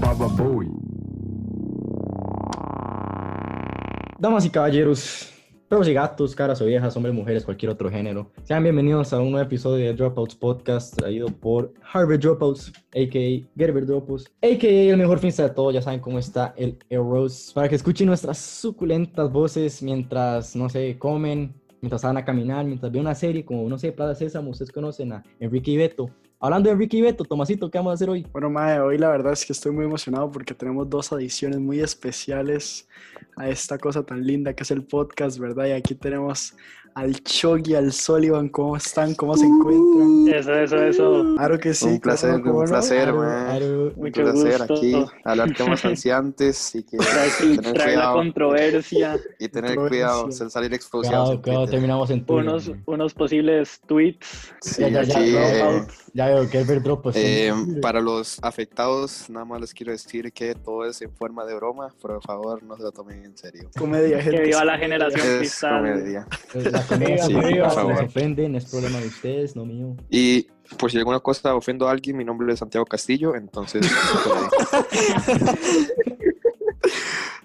Baba Boy. Damas y caballeros, perros y gatos, caras o viejas, hombres, mujeres, cualquier otro género. Sean bienvenidos a un nuevo episodio de Dropouts Podcast traído por Harvard Dropouts, a.k.a. Gerber Dropouts, a.k.a. el mejor finsta de todo. Ya saben cómo está el Eros. Para que escuchen nuestras suculentas voces mientras, no sé, comen, mientras van a caminar, mientras ven una serie como, no sé, Plaza Sésamo. Ustedes conocen a Enrique y Beto. Hablando de Enrique y Beto, Tomasito, ¿qué vamos a hacer hoy? Bueno, Mae, hoy la verdad es que estoy muy emocionado porque tenemos dos adiciones muy especiales a esta cosa tan linda que es el podcast, ¿verdad? Y aquí tenemos al Choggy, al Sullivan, ¿cómo están? ¿Cómo se encuentran? Eso, eso, eso. Claro que sí. Un placer, ¿cómo un no? placer, Claro, man. claro. Un Mucho placer gusto. aquí, hablar temas ansiantes y que tener trae la cuidado controversia, y tener cuidado, sin salir explosivos. Cuidado, cuidado, terminamos en Twitter. unos, unos posibles tweets. Sí, Ya, ya, ya, aquí, no, eh, Ya veo, Gerber Dropouts. eh, para los afectados, nada más les quiero decir que todo es en forma de broma. Por favor, no se lo tomen en serio. Comedia, gente. Que viva la generación Es cristal. comedia. La comedia Sí, por favor. les ofenden, es problema de ustedes, no mío. Y por si alguna cosa ofendo a alguien, mi nombre es Santiago Castillo, entonces.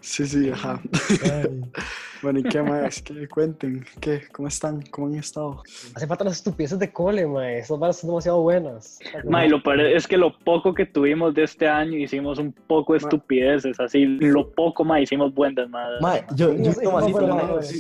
Sí, sí, ajá. Ay. Bueno, ¿y qué más? ¿Qué cuenten? ¿Qué? ¿Cómo están? ¿Cómo han estado? Hace falta las estupideces de cole, mae. Esas varas son demasiado buenas. Ma, y lo peor es que lo poco que tuvimos de este año hicimos un poco de estupideces, así, lo poco más hicimos buenas madre. Mae, yo, yo, y no, mae,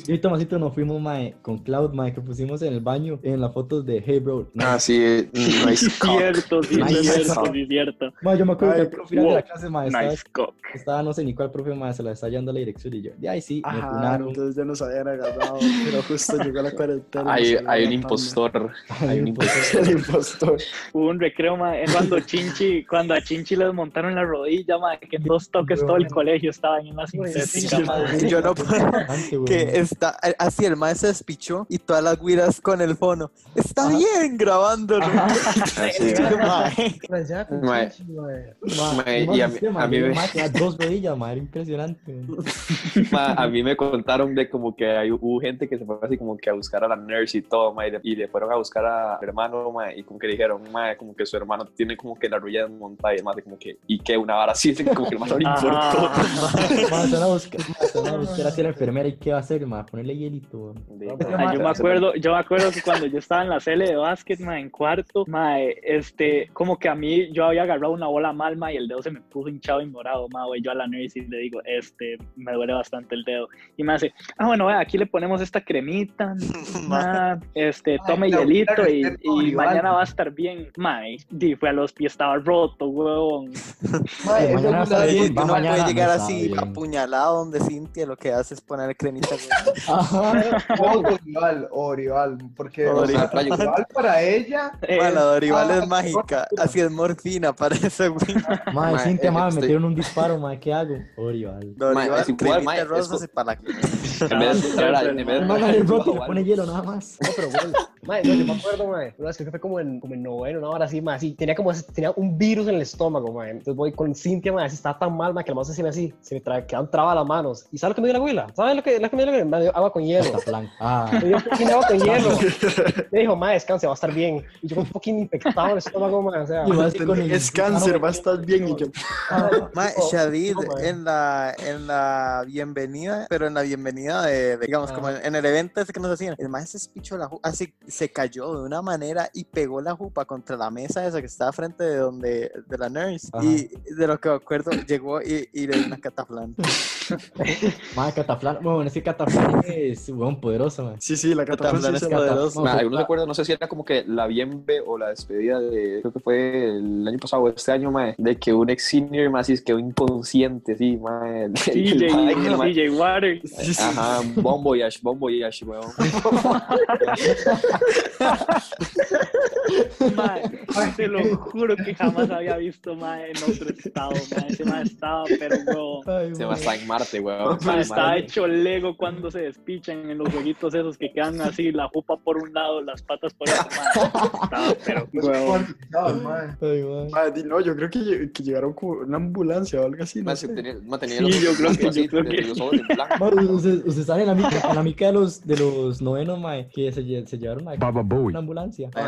yo y Tomasito nos fuimos mae, con Cloud mae, que pusimos en el baño en las fotos de Hey Bro. Mae, Ah, sí, nice cock. Cierto, sí, Nice. es cierto, sí, es cierto. mae, yo me acuerdo que al puro final de la wow, clase mae, estaba, Nice cock. estaba no sé ni cuál profe mae, se la está yendo la dirección y yo, de ahí sí, me Ajá, funaron. Entonces ya nos habían agarrado, pero justo llegó la cuarentena. Hay, hay un impostor. Hay Ay, un impostor. El impostor. Hubo un recreo, ma, es cuando Chinchi, cuando a Chinchi les montaron la rodilla, ma, que en dos toques todo el colegio estaban en la sintética. Yo no puedo. Que está así, el maestro se despichó y todas las guiras con el fono. Está bien grabándolo. Y a mí- a mí me- dos rodillas, impresionante. a mí me contaron de como que hay, hubo gente que se fue así como que a buscar a la nurse y todo, ma, y, le, y le fueron a buscar a su hermano, ma, y como que le dijeron, ma, como que su hermano tiene como que la rodilla desmontada y demás, y como que, y que una vara así, como que el hermano le importó. A buscar, a buscar así a la enfermera y qué va a hacer, mae, ponerle hielito. De- Ah, yo me acuerdo, yo me acuerdo que cuando yo estaba en la cele de básquet, ma, en cuarto, ma, este, como que a mí yo había agarrado una bola mal, ma, y el dedo se me puso hinchado y morado, ma, güey, yo a la nurse y le digo, este, me duele bastante el dedo. Y me hace, ah, bueno, aquí le ponemos esta cremita, ma, este, tome hielito a y, y mañana va a estar bien, ma, y di, fue a los pies, estaba roto, huevón. Mae, mañana bien, que va uno mañana, puede llegar no así apuñalado donde Cintia lo que hace es poner cremita. Ajá. O Dorival, o Dorival, porque o sea, Dorival. Dorival para ella, Eh, Mae, la Dorival ah, es mágica. Así es morfina para ese güey. Mae, Mae, Cintia, eh, mae, me metieron un disparo, mae, ¿qué hago? Orival. Dorival, es igual, cremita mae, para la En vez de entrar a- en vez de Mae, el pone hielo nada más. No, pero bueno. Mae, no, yo me acuerdo, mae. Una vez que fue como en, como en noveno, una hora así, mae. Así, tenía como tenía un virus en el estómago, mae. Entonces voy con Cintia, mae. Así estaba tan mal, mae, que la mano se me así. Se me tra quedaban trabas las manos. ¿Y sabes lo que me dio la abuela? ¿Sabes lo que, lo que me dio la abuela? Me dio agua con hielo. Ah. Me dio un agua con hielo. Me dijo, mae, descanse, va a estar bien. Y yo con un poquín infectado en el estómago, mae. O sea, Y vas con el- Es cáncer, va a estar bien. Y yo, Mae, Tipo, Shadid, mae. en la, en la bienvenida, pero en la bienvenida de, de, digamos, como en, en el evento ese que nos hacían, el maestro se espichó la jupa, así se cayó de una manera y pegó la jupa contra la mesa esa que estaba frente de donde, de la nurse. Ajá. Y de lo que me acuerdo, llegó y, y le dio una cataflán. Mae, Cataflán, bueno, es que Cataflán es weón poderoso, mae. sí, sí, la cataflán es se la- poderoso. Ma, ¿Alguno se acuerda? No sé si era como que la bienve o la despedida de, creo que fue el año pasado o este año, mae, de que un ex senior más quedó inconsciente, sí, mae. El- el- CJ, el- el- el- CJ Water. Sí, sí. Ajá, Bon Voyage, Bon Voyage, weón. Mae, te lo juro que jamás había visto mae, en otro estado. Mae. Ese mae estaba, pero bro. Ay, Se va a estar en Marte, weón. Está hecho Lego cuando se despichan en los jueguitos esos que quedan así, la jupa por un lado, las patas por otro. Estaba, pero, weón. No. Ay. Mae, di- no, yo creo que, que llegaron como una ambulancia o algo así, no sé. tenía, tenía Sí, los yo creo que- así, yo creo de- que- Ustedes ustedes saben en la mica, en la mica de los, de los novenos, mae, que se, se llevaron Bowie. una ambulancia. Ay,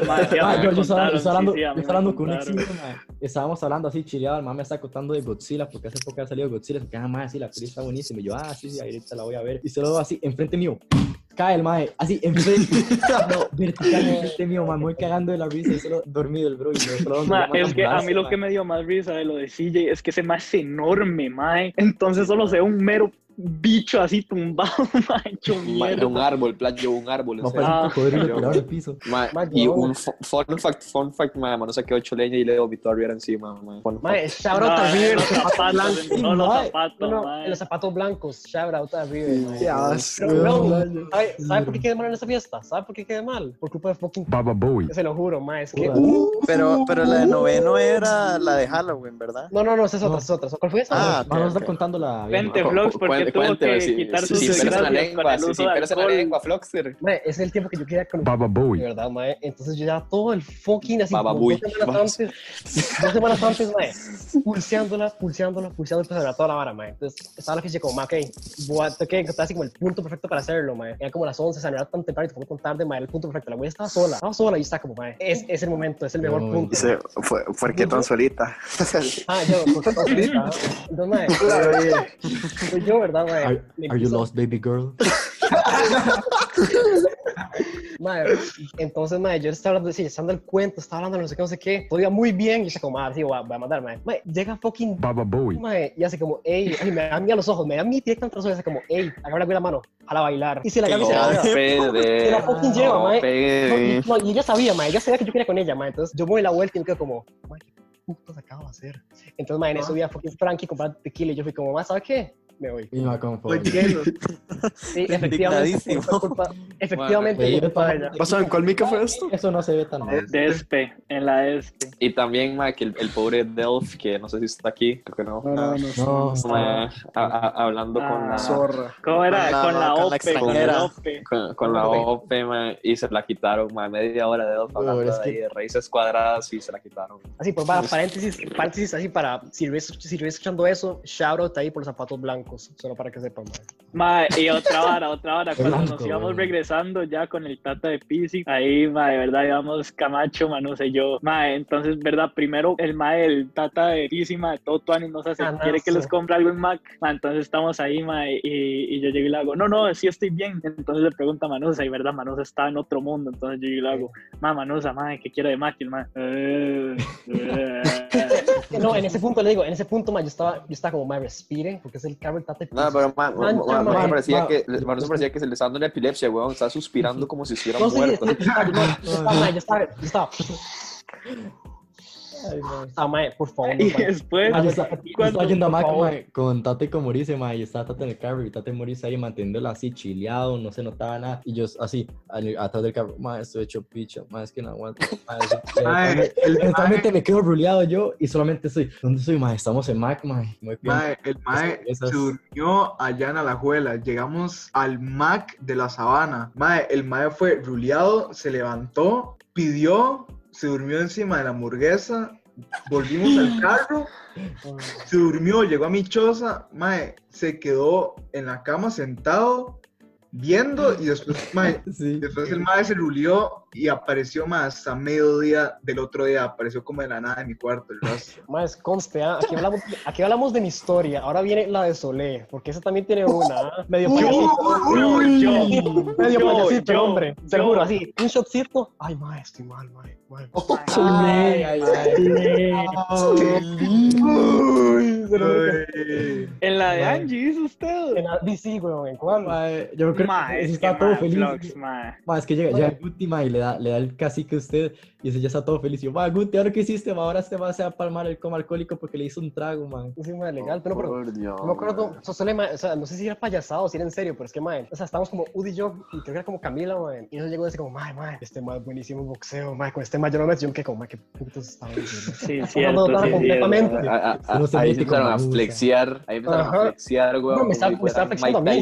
Dejaron. Mae, sí, a mí yo, me yo estaba, yo contaron, estaba hablando, sí, sí, a yo mí estaba hablando me con un mae. Estábamos hablando así, chileado, el mae me está contando de Godzilla, porque hace poco ha salido Godzilla, que ah, mae, sí, la peli está buenísima. Y yo, ah, sí, sí, ahorita la voy a ver. Y se lo así, enfrente mío. Cae el mae, así, enfrente, no, vertical, enfrente mío, mae, muy cagando de la risa y solo dormido el bro. Y yo Ma, es que a mí lo mae. que me dio más risa de lo de CJ es que ese más es enorme, mae. Entonces solo se ve un mero bicho así tumbado, mae, hecho Ma- mierda. Un árbol, plan, llevo un árbol. No, parece un cocodrilo tirado el piso. Ma, Ma, y un fu- fun fact, fun fact, ma, mano se quedó hecho leña y le vomitó a Riera encima, ma. Fun fact. shout out a River, los zapatos blancos. todos los zapatos, No, no, los zapatos blancos, shout out a River. Qué asco. ¿sabe, ¿sabe por qué quedé mal en esta fiesta? ¿Sabe por qué quedé mal? Por culpa de fucking... Baba Bowie. Se lo juro, mae, es que... Uh, Pero, pero la de noveno era la de Halloween, ¿verdad? no, no, no, esa es otra, No. esa es otra. ¿Cuál fue esa? Ah, Vamos a estar contando la. Vente, Vlogs, porque cuente- tuvo cuénteme, que si- quitar si- sus si pelas en la desgracias lengua, con el si- uso si de pelas en la alcohol. lengua, Floxter. Mae, ese es el tiempo que yo quería con Baba de Bowie. verdad, mae. Entonces yo ya todo el fucking así, Baba dos semanas antes, dos semanas antes, mae, pulseándola, pulseándola, toda la vara, mae. Entonces estaba la ficha como, mae, ok, voy a, tengo que encontrar así como el punto perfecto para hacerlo, mae. Era como las 11, o sea, no era tan temprano, y tampoco tan tarde, mae, el punto perfecto. La güey estaba sola, estaba sola y está como, mae, es, es el momento, es el mejor punto. Dice, fue, ¿por qué tan solita? Ah, yo, porque estaba solita, ¿no? Entonces, mae, soy yo, ¿verdad, mae? Are, Me are you lost, baby girl? Mae, entonces, mae, yo estaba hablando, sí, estaba dando el cuento, estaba hablando de no sé qué, no sé qué, todo iba muy bien, y yo estaba como, ah, sí, voy a, voy a mandar, mae. Mae, llega fucking, Baba Bowie. mae, y hace como, ey, ay, me da a mí a los ojos, me da a mí directamente a los ojos, y hace como, ey, agarra la mano, a bailar. Y se la agarra y se la. Se la fucking lleva, No, mae. No, y, ella sabía, mae, ella sabía que yo quería con ella, mae, entonces yo me doy la vuelta y me quedo como, mae, ¿qué putas acabo de hacer? Entonces, mae, en eso vi a fucking Frankie comprar tequila y yo fui como, mae, ¿sabes qué? Me voy. Y me ¿qué? Sí, efectivamente, culpa, efectivamente, Bueno, fue culpa de ella. ¿Pasó en cuál mica fue esto? Eso no se ve tan mal. Despe, en la Despe. Y también, ma, que el, el pobre Delph, que no sé si está aquí, creo que no. No, no, no. No, Ma, a- a- hablando con Ah. la, Zorra. ¿Cómo era? Con la- Con la con la OPE, con la OPE. con, con la OP, ma, y se la quitaron, ma, media hora de Delph hablando de, que- ahí de raíces cuadradas y se la quitaron. Así, por para, paréntesis, paréntesis, así para, si ves escuchando eso, shout out ahí por los zapatos blancos, solo para que sepan, mae. Y otra vara, otra vara, cuando Blanco, nos íbamos regresando ya con el Tata de Pisi, ahí, mae, de verdad, íbamos Camacho, Manuse y yo, mae, entonces, verdad, primero el mae, el Tata de Pisi, mae, todo Tuani nos hace, Anazo. quiere que les compre algo en Mac, mae, entonces estamos ahí, mae, y, y yo llego y le hago, no, no, sí estoy bien, entonces le pregunta a Manusa, y verdad, Manusa está en otro mundo, entonces yo llego y le hago, mae, Manusa, mae, ¿qué quiere de Mac? Y el mae, "Eh, eh". No, en ese punto le digo, en ese punto, mae, yo estaba, yo estaba como, mae, respire, porque es el carro No, pero ma, ma, Mancha, ma- ma- ma- me parecía que, parecía que se le estaba dando una epilepsia, weón, estaba suspirando como si estuviera No, muerto. yo estaba, yo estaba, yo estaba, mae, yo estaba, yo estaba, Ay, mae. por favor, Y mae. después, Ah, yo estaba, cuando- yendo a Mac, mae, con Tate y con Maurice, mae, y estaba Tate en el carro y Tate y Maurice ahí manteniéndola así chileado, no se notaba nada. Y yo así, al- atrás del carro, mae, estoy hecho picha, mae, es que no aguanto. Mae, eventualmente- me quedo ruleado yo y solamente estoy, ¿dónde estoy, mae? Estamos en Mac, mae. Muy bien. Mae, el Mae Esas- se durmió allá en Alajuela. Llegamos al Mac de la Sabana. Mae, el Mae fue ruleado, se levantó, pidió, se durmió encima de la hamburguesa. Volvimos al carro, se durmió, llegó a mi choza. Mae, se quedó en la cama sentado, viendo y después, mae, Sí. Después el mae se rulió y apareció más hasta mediodía del otro día. Apareció como de la nada en mi cuarto. Más conste, ¿ah? aquí, hablamos, aquí hablamos de mi historia. Ahora viene la de Solé, porque esa también tiene una. Medio payasito. yo, Medio yo, payasito, yo, hombre. yo. Seguro, así. Un shotcito. Ay, mae, estoy mal, mae. mae. Ay, ay, ay. Uy, se lo dije. Ay. En la de Mae. Angie, ¿hizo usted? En la- sí, weón, ¿en cuál? Mae, yo creo que es ese que, está todo feliz. Vlogs, es que llega, llega Guti, y le da, le da el cacique a usted y ese ya está todo feliz. Y yo, ma, Guti, ¿ahora qué hiciste? Ma, ahora este va a palmar el coma alcohólico porque le hizo un trago, ma. Sí, mae, legal, pero, pero Por Dios, no me acuerdo, mae. o sea, solo, mae, o sea, no sé si era payasado o si era en serio, pero es que, mae, o sea, estábamos como Udi y yo, y creo que era como Camila, mae, y nos llegó decir como, mae, mae, este mae es buenísimo en boxeo, mae, con este mae yo no me yo que como, mae, qué putos estaban diciendo. Sí, sí, completamente. se mete se empezaron a flexiar, ahí empezaron Ajá. a flexiar, güey. No, me estaba- me estaba flexiando a mí.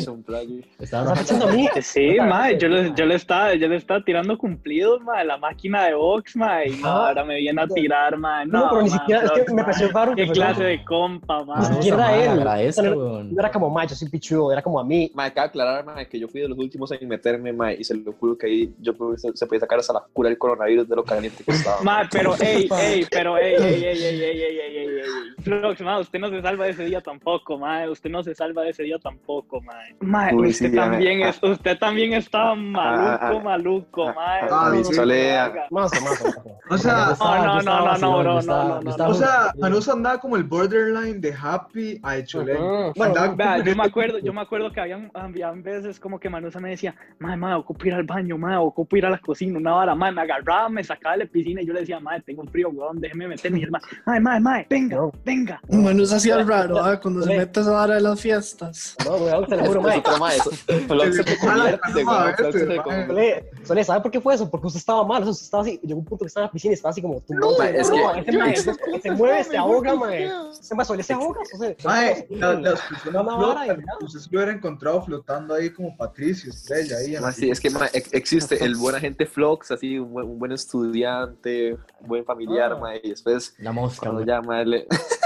Estaban ¿Estás echando a mí? Sí, ma, yo le, yo le estaba, yo le estaba tirando cumplidos, ma, la máquina de box, ma, y no, Ah. ahora me viene a tirar, ma, no, No, pero ni ma, siquiera, es que me ma. pareció raro. que Qué clase de compa, ma. Ni Ah, siquiera era él. agradezco, O sea, no- weón. Era como, mae, yo soy pichudo, era como a mí. Me acaba de aclarar, mae, que yo fui de los últimos en meterme, mae, y se lo juro que ahí yo se, podía sacar hasta la cura del coronavirus de lo caliente que estaba. Ma, pero ey, ey, pero ey, ey, ey, ey, ey, ey, ey, ey, ey. Flox, ma, usted no se salva de ese día tampoco, ma. Usted no se salva de ese día tampoco, ma. Ma, Uy, usted sí, también ah. es, usted también estaba maluco, ah, maluco, ma. ah, No. Más o más. O sea, no, no, no, no, no, no, no, o sea, Manusa andaba como el borderline de Happy a Vea, como- yo me acuerdo, yo me acuerdo que habían, habían veces como que Manusa me decía, ma, ma, ocupo ir al baño, ma, ocupo ir a la cocina, una hora, ma, me agarraba, me sacaba de la piscina y yo le decía, ma, tengo frío, weón, déjeme meterme, y el ma, ma, ma, ma, venga, venga. Manus hacía el raro, ah, cuando se mete esa vara de las fiestas. No, weón, te lo juro, Es mae. mae, Flox se convierte, Flox se mae. convierte. Sole, ¿sabe por qué fue eso? Porque usted estaba mal, o sea, usted estaba así, llegó un punto que estaba en la piscina y estaba así como, tú no, es que- mae, se, mueve, se ahoga, mae. Se me Sole, se ahoga, o sea, Mae, la- las personas. Usted se lo hubiera encontrado flotando ahí como Patricio Estrella ahí. es que existe el buen agente Flox, así, un buen, estudiante, un buen familiar, Ah. ma, y después, La mosca, cuando ya, ma, le- Doctor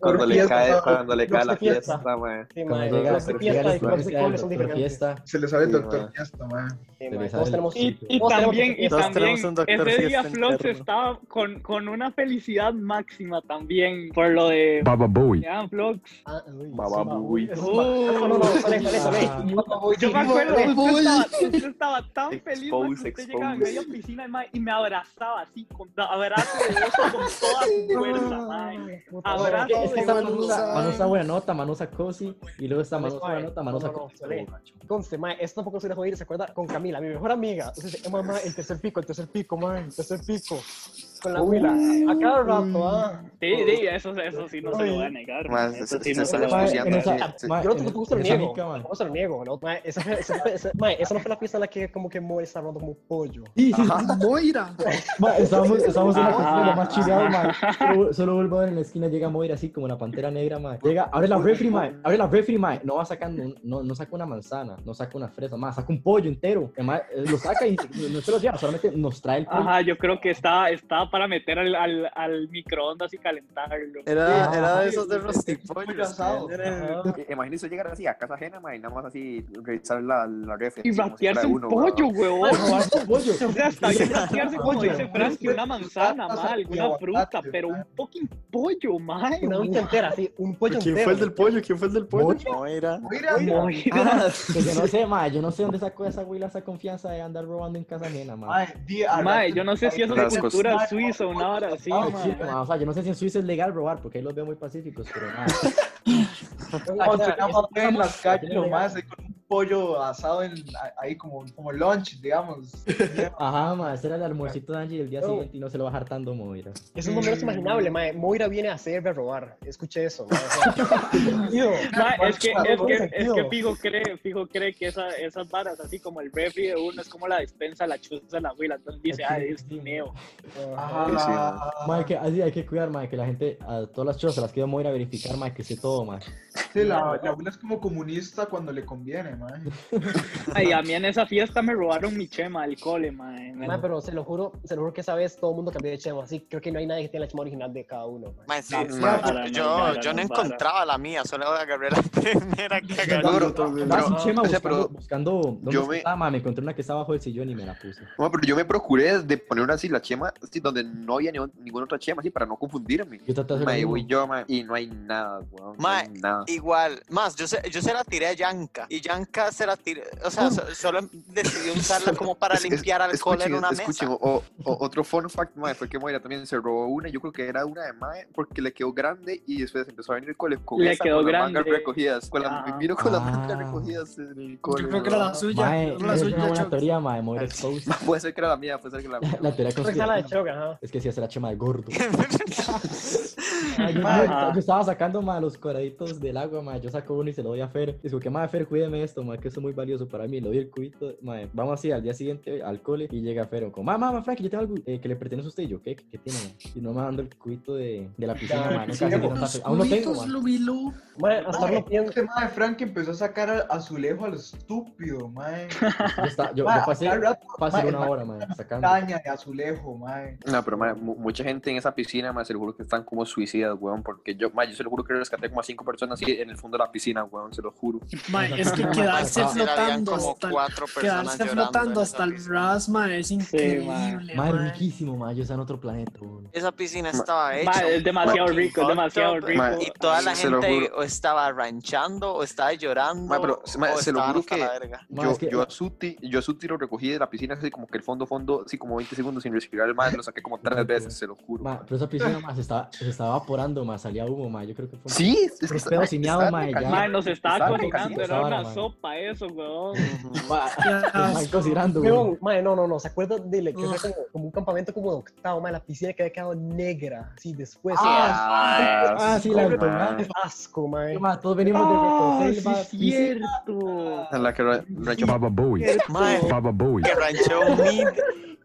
cuando le cae, cuando le cae la fiesta, man. Sí, man, fiesta. Se le sabe el doctor fiesta, man. Y también, y también, ese día Flox estaba con, con una felicidad máxima también por lo de... Baba Bowie. Flox. Baba Bowie. Yo me acuerdo, yo estaba tan feliz usted llegaba en medio piscina y me abrazaba así, con abrazo de con toda su fuerza, es que está. Manusa, Manusa buena nota, Manusa cosi, y luego está Manusa Mae, buena nota, Manusa cosi. Conste, mae, esto tampoco se dejó ir, ¿se acuerda? Con Camila, mi mejor amiga. Entonces, eh, mamá, el tercer pico, el tercer pico, mae, el tercer pico. Con la abuela. A cada rato, ah. Sí, sí, eso, eso sí no se lo voy a negar. Más, eso- Eso sí no está se lo voy a negar. Yo no te gusta lo niego. No se lo niego. Esa, no fue la fiesta en la que como que Moy está hablando como pollo. Sí, sí, Moira. Estábamos en la Ajá. cocina, lo más chileado, ma. Solo, vuelvo a ver en la esquina, llega Moira así como la pantera negra, ma. Llega, abre la refri, ma. Abre la refri, ma. No va sacando, no, no saca una manzana, no saca una fresa, ma. Saca un pollo entero. Eh, lo saca y no se lo lleva, solamente nos trae el pollo. Ajá, yo creo que estaba, estaba para meter al, al, al microondas y calentarlo. Era, Ah, era de sí, esos de rostipollos. Imagínese llegar así a casa ajena, ma, y nada más así revisar la, la refri. Y ratearse un uno, pollo, weón. huevón. Un pollo. O sea, está bien ratearse como Pollo. dice Frankie, una manzana, ma, alguna fruta, pero un fucking pollo, ma. Una unta entera, sí, un pollo ¿Quién fue el del pollo? ¿Quién fue el del pollo? Moira. Moira, Moira. Que yo no sé, ma. Yo no sé dónde sacó esa güila esa confianza de andar robando en casa ajena, ma. mae, yo no sé si eso es cultura suiza o una hora así, Ah, ma. sí, ma, o sea, yo no sé si en Suiza es legal robar, porque ahí los veo muy pacíficos, pero nada. Cuando Esa- teníamos esa- en las calles, nomás, ahí con pollo asado en, ahí como, como lunch, digamos. Ajá, ma, ese era el almuercito de Angie el día No. siguiente y no se lo va hartando Moira. Es un momento imaginable, mae. Moira viene a hacerme a robar. Escuché eso. Ma, es que, es que, es sentido. que Fijo cree, Fijo cree que esa, esas varas, así como el refri de uno, es como la despensa, la chuza de la abuela. Entonces dice, ah, es mío. Ajá. Sí, sí, Ma, que así hay que cuidar, ma, que la gente, a todas las chozas las que vamos a ir a verificar, ma, que sé todo, ma. Sí, la, la abuela es como comunista cuando le conviene, mae. Ay, a mí en esa fiesta me robaron mi chema del cole, ma. Me- Mae, pero se lo juro, se lo juro que esa vez todo el mundo cambió de chema. Así creo que no hay nadie que tenga la chema original de cada uno. sí, sí, yo, yo no encontraba la mía, solo agarré la primera que agarré. Andaba sin chema o sea, buscando, pero buscando ¿dónde yo me- estaba? Me encontré una que estaba bajo el sillón y me la puse. No, pero yo me procuré de poner una así la chema así, donde no había ni, ninguna otra chema así para no confundirme. Yo traté de hacer voy yo, ma, y no hay nada, weón. No hay Mae, nada. Igual igual. Más, yo se, yo se la tiré a Yanka y Yanka se la tiré, o sea, so- solo decidió usarla como para Es- es- limpiar alcohol en escuchen, una escuchen, mesa. o- o- otro fun fact, mae, fue que Moira también se robó una, yo creo que era una de Mae, porque le quedó grande y después empezó a venir el cole con Le esa, quedó con las mangas grande. recogidas, con las, Ajá. vino con las Ah. mangas recogidas en el cole. Yo creo que era la suya. Mae, era la es suya, una buena teoría, mae, Moira exposed. Puede ser que era la mía, puede ser que era la mía. La teoría era la de conspirativa. Choga, ajá. Es que sí, esa era chema de gordo. Ay, yo, estaba sacando ma, los coraditos del agua, ma. yo saco uno y se lo doy a Fer. Y digo que, madre, Fer, cuídeme esto, ma, que esto es muy valioso para mí. Le doy el cubito, ma, vamos así al día siguiente al cole y llega Fer, como, mamá, mamá, Frank, yo tengo algo eh, que le pertenece a usted. Y yo, ¿qué? ¿Qué tiene, ma? Y no me dando el cubito de, de la piscina, ma. Nunca como no Aún no tengo, ma. Lubilu. Mae, hasta ahora no pienso. Este mae Frank empezó a sacar a- azulejo a lo estúpido. Yo, está- yo, yo pasé rato, fácil mae, una mae, hora, ma, sacando. Caña de azulejo. No, pero mu- mucha gente en esa piscina, más se lo juro que están como suicidas, weón, porque yo, mae, yo se lo juro que rescaté como a cinco personas así en el fondo de la piscina, weón, se lo juro. Mae, es que quedarse Ah, Sí, flotando como hasta el, cuatro personas quedarse llorando flotando hasta el piscina. rasma es increíble, Madre, mae. riquísimo, ma. Yo estaba en otro planeta. Esa piscina estaba hecha. Es demasiado rico, es demasiado rico. Ma, Y toda la gente o estaba ranchando o estaba llorando. Ma, pero, ma, o se lo juro que- la verga. Ma, Yo, es que- yo, a Suti, yo a Suti lo recogí de la piscina así como que el fondo, fondo, así como 20 segundos sin respirar el mar, lo saqué como tres veces, se lo juro. Ma, pero esa piscina, ma, se estaba, se estaba evaporando, ma. Salía humo, ma. Yo creo que fue. Sí, es que está- ya. Ma, nos estaba cocinando, era una man. Sopa eso, weón. Cocinando, weón. Mae, no, no, no, ¿se acuerdan de que fue Ugh. como, como un campamento como de octavo, mae, la piscina que había quedado negra, así después. Ah, Ah, sí, la asco, retornada. mae. asco, mae. Ma, todos venimos de Ah, Retroselva, sí, cierto. En la que ra- rancho Baba Bowie. Mae, Baba Bowie. que ranchó mid,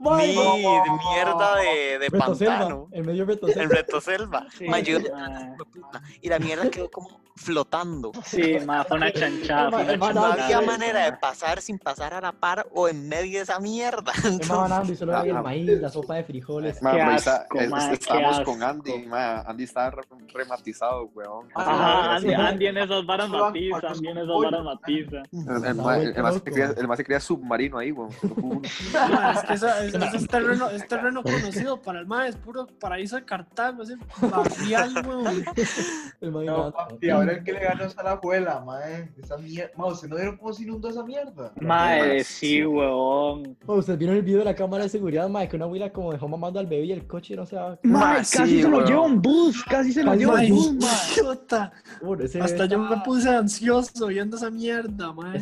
No. mierda de, de pantano. En medio de En Retroselva. Retoselva. Sí, Mae, yo- ma. y la mierda quedó como flotando. Sí, ma, fue una chanchada, fue una Ma, ma, No chanchada. había manera de pasar sin pasar a la par o en medio de esa mierda. Me estaban dando y solo había el Ah. maíz, la sopa de frijoles. Ma, asco, es- ma, estábamos con Andy, ma, Andy está re- rematizado, weón. Ajá, sí. Andy, Andy en esas varas matiza, Andy en esas varas ma. matiza. El, el, ma- el, ma el ma se crea submarino ahí, weón. es que esa- es, ese es terreno, es terreno conocido para el mae, es puro paraíso de Cartago, ese barrial, weón. No, papi, ahora el que le ganó es a la abuela, mae. Esa mierda. Ma, ¿ustedes no vieron cómo se inundó esa mierda? Mae, sí, weón. Ustedes vieron el video de la cámara de seguridad, ma, que una abuela como dejó mamando al bebé y el coche no se va. Mae, sí, casi se lo lleva un bus, casi se lo lleva Mae, un bus, mae. Hasta yo me puse ansioso viendo esa mierda, mae.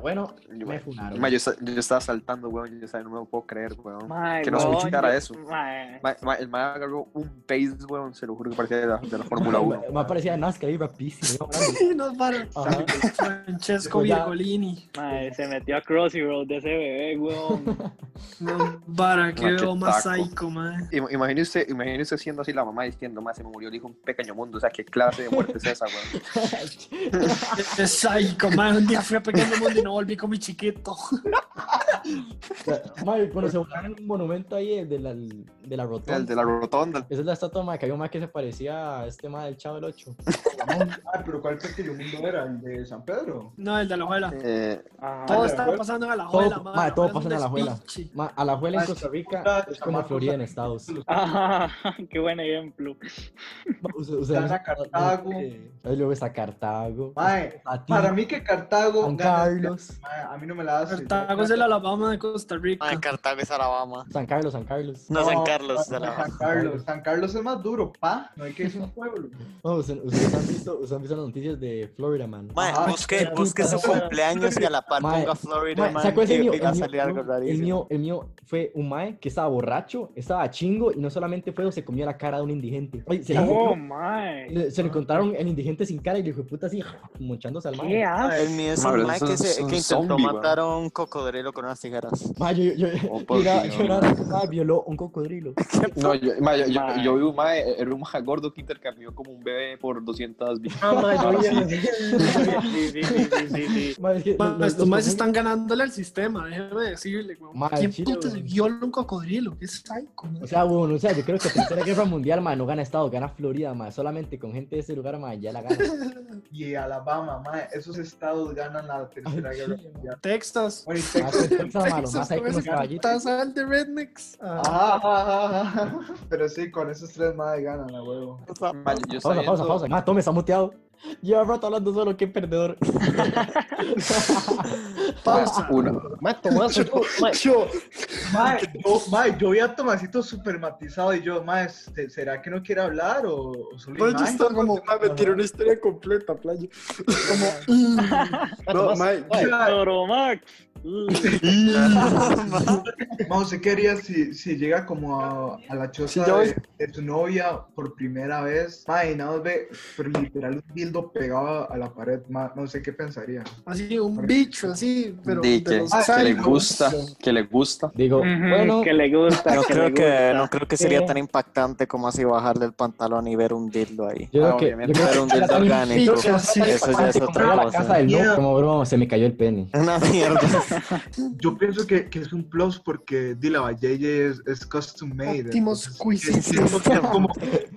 bueno, Yo, me funaron. yo, esta- yo estaba saltando, weón, yo estaba- no me lo puedo creer, weón. Que no weón, escuchara eso. El ma agarró un pace, weón, se lo juro que parecía de la, de la Fórmula 1. Me parecía iba volando. Sí, nos para. Francesco. Virgolini. Mae, se metió a Crossy Road de ese bebé, weón. Para, que qué veo más psycho, mae. Im- Imagínese, imagínese siendo así la mamá diciendo, más se me murió el hijo un pequeño mundo, o sea, qué clase de muerte es esa, weón. Es psycho, mae. Un día fui a Pequeño Mundo y no volví con mi chiquito. Madre, cuando se volaron un monumento ahí de la, de la rotonda. El de la rotonda. Esa es la estatua, ma, que había un ma que se parecía a este ma del Chavo del 8. Ah, pero ¿cuál pequeño mundo era? ¿El de San Pedro? No, el de la abuela. Eh, Ajá. Todo estaba pasando en la Todo- abuela, ma, mae. todo pasa en un la abuela. despiche. Ma, a la abuela en Ah, Costa Rica es como Florida en. Estados. Ajá, qué buen ejemplo. Usted- usted- Están a Cartago. Ahí luego está Cartago. Mae, a ti, para mí que Cartago. San gana- Carlos. Mae, a mí no me la hace. Cartago es el Alabama de Costa Rica. Mae, Cartago es Alabama. San Carlos, San Carlos. No, San Carlos San Carlos. San Carlos es más duro, pa. No hay que decir un pueblo. No, ustedes han visto, ustedes han visto las noticias de Florida Man. Mae, busque, busque su cumpleaños y a la par Mae, ponga Florida, Mae, man, ¿se acuerdan el y mío? El mío- salir algo el mío, el mío fue un mae que estaba borracho, estaba chingo y no solamente fue, se comió la cara de un indigente. Oye, se, le- Oh, mae. le- se le encontraron el indigente sin cara y le dijo puta así, monchándose al mae. Qué asco. El mío es un mae que, se, intentó zombie, matar a un cocodrilo con unas tijeras. Ma, yo, yo, Oh, yo, Dios. yo era- ma, violó un cocodrilo. no, yo, ma, yo, yo, Mae. yo vi un mae, era un mae gordo que intercambió como un bebé por 200 billetes. Ah, mae, yo Ahora vi- sí. Sí, sí, sí, sí, sí, sí. Ma, es que Ma, los- los- estos los más comunes- están ganándole al sistema, déjeme decirle, weón. Ma, ¿Quién chile, puta se weón. viola un cocodrilo? ¿Qué psycho? O sea, bueno, o sea, yo creo que la tercera guerra mundial, ma, no gana Estados, gana Florida, ma, solamente con gente de ese lugar, ma, ya la gana. Y Alabama, mae. Esos estados ganan la tercera guerra mundial. Texas. Y Ma, Texas. pues, Texas, ma, lo Texas más hay ese caballitos. putazal de rednecks. Ah. Ah, ah, ah, ah. Pero sí, con esos tres madres ganan, a huevo. Pausa, pausa, pausa. Ma, tome, está muteado. Lleva rato hablando solo, qué perdedor. Pausa. Uno. Mae, Tomás, tú, mae, Yo, mae, yo, mae, yo vi a Tomasito super matizado y yo, mae, este, ¿será que no quiere hablar o, o solo Mae, yo imagen? estaba como, mae, me tiró una historia completa, playa. Como, mm. mae, no, mae, mae, Toro Max. Ma, ¿usted qué haría si, si llega como a, a la choza Sí, de, de su novia por primera vez? Ma, y nada más ve, pero literal un dildo pegado a la pared, ma, no sé qué pensaría. así, un bicho, así, pero de que, los que le gusta, que le gusta. Digo, Ujú, bueno, que le gusta. No que creo le que, gusta. no creo que sería Eh. tan impactante como así bajarle el pantalón y ver un dildo ahí. yo creo Ah, que, yo obviamente. creo Ver que un dildo orgánico. bicho, así. Eso ya es otra ir a la cosa. casa del no, Miedo. como bro, se me cayó el pene. Una mierda. Yo pienso que, que es un plus porque di la Valleye es, es custom made. Quiz.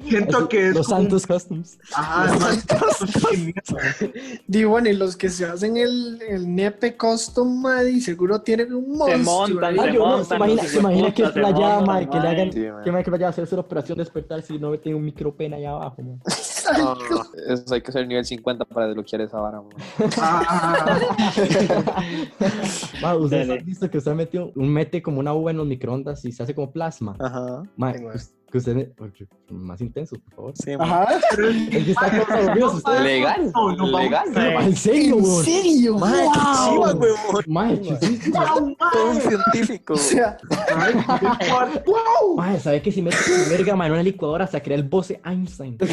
Siento que, que es Los Santos Customs. Ajá, qué miedo. Di, bueno, y los que se hacen el, el nepe custom, y seguro tienen un monstruo. montan. Ah, se no, montan se imagina, los se imagina que es hijueputas, se playa, montan, mae, que le hagan, Sí, man. que mae, que vaya a hacerse la operación de despertar si no tiene un micropene allá abajo. No, Eso hay que ser nivel 50 para desbloquear esa vara. man. Ah, Dale. han visto que usted metió un mete como una uva en los microondas y se hace como plasma. Ajá. Ma, Sí, ma. us- que usted oye, más intensos, por favor. Sí. Ajá. Es que está como nervioso usted. Legal, No, no, legal. ¿En serio, ¿En weón? serio? Mae, qué ¡Wow! chiva, huevón. Ma, chusísimo. Todo un científico. O sea, Ma, ¿sabe que si mete su verga, ma, en una licuadora se crea el Bose Einstein?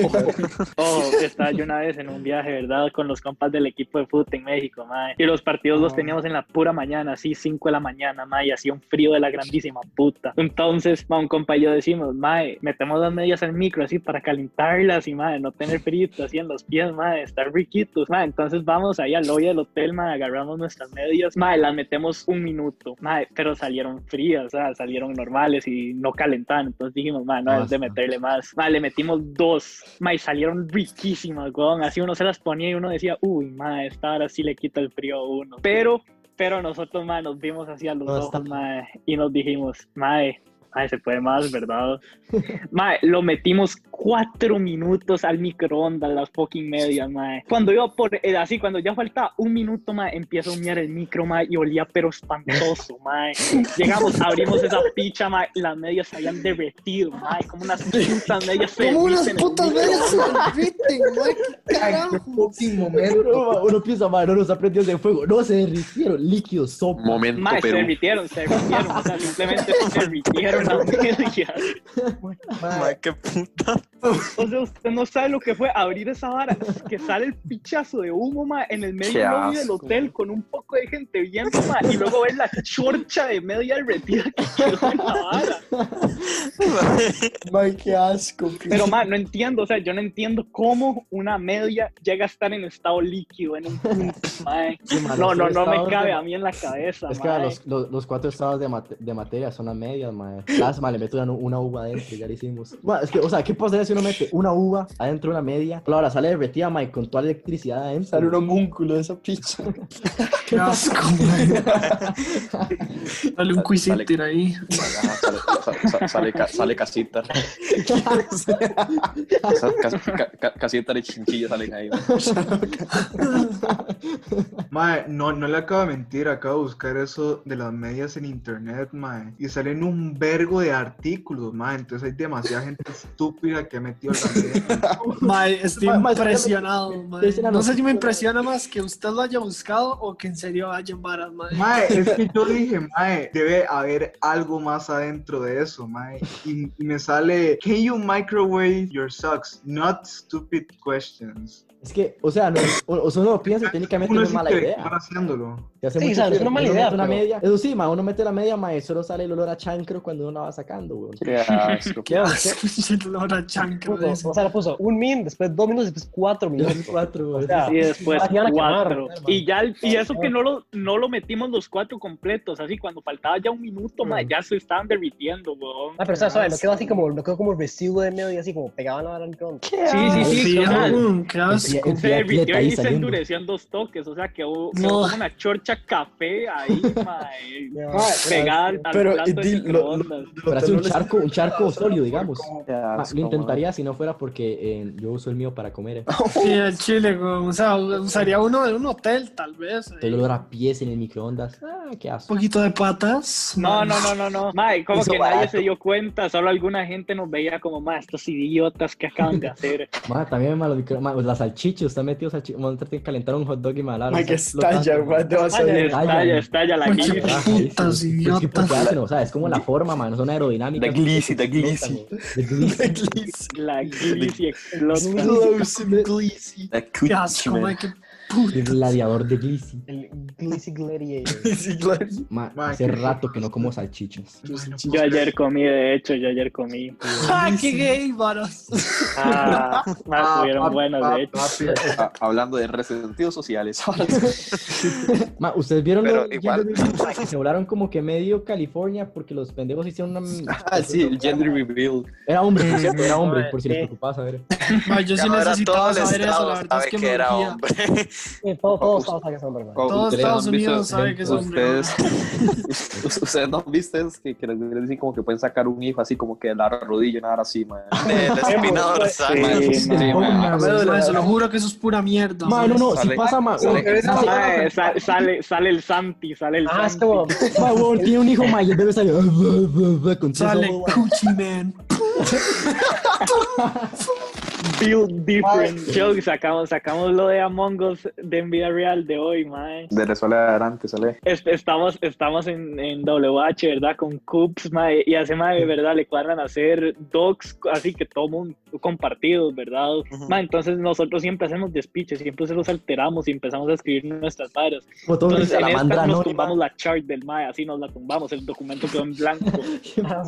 Oh, estaba yo una vez en un viaje, ¿verdad? Con los compas del equipo de fútbol en México, mae. Y los partidos los teníamos en la pura mañana, así 5 de la mañana, mae, y hacía un frío de la grandísima puta. Entonces, ma, un compa y yo decimos, mae, metemos las medias al micro así para calentarlas y, mae, no tener frío así en los pies, mae, estar riquitos, mae. Entonces vamos ahí al lobby del hotel, mae, agarramos nuestras medias, mae, las metemos un minuto, mae, pero salieron frías, o sea, salieron normales y no calentaban. Entonces dijimos, mae, no, es de meterle más. Mae, le metimos dos, mae, salieron riquísimas, weón. Así uno se las ponía y uno decía, uy, mae, esta ahora sí le quita el frío a uno. Pero, pero nosotros, mae, nos vimos así a los No, ojos, y nos dijimos, mae, Mae, se puede más, ¿verdad? Mae, lo metimos cuatro minutos al microondas, las fucking medias, mae. Cuando iba por, eh, así, cuando ya faltaba un minuto, mae, empieza a humear el micro, mae, y olía pero espantoso, mae. Llegamos, abrimos esa picha, mae, las medias se habían derretido, mae, como unas putas medias como unas putas medias se mae. derriten, mae, qué Ay, qué carajo. fucking momento. Uno, uno piensa, ma, no nos aprendió de fuego. No, se derritieron líquidos, sopa. Momento, Mae, se Perú. derritieron, se derritieron, o sea, simplemente se derritieron medias. Mae, qué puta. O sea, usted no sabe lo que fue abrir esa vara, que sale el pichazo de humo, ma, en el medio del lobby del asco. hotel con un poco de gente viendo, ma, y luego ver la chorcha de media derretida que quedó en la vara. Mae, qué asco. qué- Pero, ma, no entiendo, o sea, yo no entiendo cómo una media llega a estar en estado líquido en un punto, ma. Sí, ma, No, no, no me cabe de- a mí en la cabeza, Es que los, los, los cuatro estados de, mate- de materia son las medias, mae. Plasma, le meto una, una uva adentro, ya lo hicimos. Ma, es que, o sea, ¿qué pasaría si uno mete una uva adentro de una media? Pero ahora sale derretida, mae, con toda la electricidad adentro. Sale un homúnculo de esa pizza. Qué asco, mae. Dale un quiziter ahí. Sale, sale, sale, sale ca- sale casita. Ca- ca- casita de chinchilla salen ahí. Mae, no, no le acabo de mentir, acabo de buscar eso de las medias en internet, mae. Y salen un vergo de artículos, mae. Entonces hay demasiada gente estúpida que ha metido la. Mae, estoy mae, impresionado, diciendo- No sé si me impresiona más que usted lo haya buscado o que en serio haya en varas, mae. Mae, es que yo dije, mae, debe haber algo más adentro de eso, mae. Y, y me sale, can you microwave your socks? Not stupid questions. Es que, o sea, no, o, o sea, uno lo piensa técnicamente Uno no es mala idea. haciéndolo. Hace Sí, mucho sabes, es una mala idea, mete una pero- media. Eso sí, ma, uno mete la media, ma, y solo sale el olor a chancro cuando uno la va sacando, weón. Qué asco. ¿Qué hace? Laura Chancro Puso, dice. o sea, le puso un min, después dos minutos, después cuatro minutos. Cuatro, weón. O sea, Y después cuatro. Y ya el- y eso que no lo, no lo metimos los cuatro completos, así cuando faltaba ya un minuto, ma, ya se estaban derritiendo, weón. Ah, pero sabes, ¿sabes? No quedó así como, no quedó como residuo de medio y así como pegado a la microondas. Sí, sí, sí, Sí, o qué El asco. el se derritió y se saliendo. endureció en dos toques, o sea, que hubo, No. una chorcha café ahí, mae, Mae, pegada al, al Pero, plato de lo- lo- lo- Pero hace un charco, un charco sólido, digamos. Asco, lo intentaría si no fuera porque eh, yo uso el mío para comer. eh. Sí, el chile. O sea, usaría uno de un hotel, tal vez. Todo el olor a pies en el microondas. Ah, qué Un asco. poquito de patas. No, no, no, no, no. Mae, como que nadie barato. se dio cuenta, solo alguna gente nos veía como, mae, estos idiotas que acaban de hacer. Ma, también ma, los micro- ma, la salchicha, usted ha metido salchicha. Ma, usted tiene que calentar un hot dog y malar. Mae, que estalla, mae, te vas a Estalla, estalla, estalla la Mucho guisa. putas, idiotas. O sea, es como la forma, man, no son aerodinámicas. The glissy, the glissy. The glissy. La glisi explota. Close and greasy. The El gladiador de glissy. El Glizzy Gladiator. Ma, Ma, hace rato que no como salchichas. Yo ayer comí, de hecho, yo ayer comí. ¡Ah, qué gay, varos! Ah, Ah, estuvieron papi, buenas, de hecho. Ah, Hablando de resentidos sociales. Ma, ¿ustedes vieron Pero lo igual- que se volaron como que medio California porque los pendejos hicieron una... ah, sí, el gender reveal. Era hombre, por cierto, era hombre, Ma, por si les eh. preocupaba saber. Mae, yo sí necesitaba saber eso, la estado verdad es sabe que que me era hombre. Sí, todo, todos todos saben que son verdad. Todo Ustedes Estados Unidos sabe que es hombre. Ustedes, ustedes no han visto es que, que les dicen como que pueden sacar un hijo así como que de la rodilla, nada así, man. De la espina dorsal. Man. Se lo juro que eso es pura mierda. Ma, no, no, si Sale- pasa, ma, sale- el Santi, sale el Ah, es Santi. como. ma, weón, tiene un hijo, ma, y el bebé salió con Sale. Coochie Man. Build different jokes. Sacamos, sacamos lo de Among Us de en vida real de hoy, mae. De de adelante, sale. Este, estamos, estamos en, en WH, ¿verdad? Con Coops, mae, y hace mae, ¿verdad? Le cuadran hacer docs así que todo mundo compartidos, ¿verdad? Ujú. Mae, entonces nosotros siempre hacemos despiches, siempre se los alteramos y empezamos a escribir nuestras varas. Entonces en esta nos anónima. tumbamos la chart del mae, así nos la tumbamos, el documento quedó en blanco. Ah.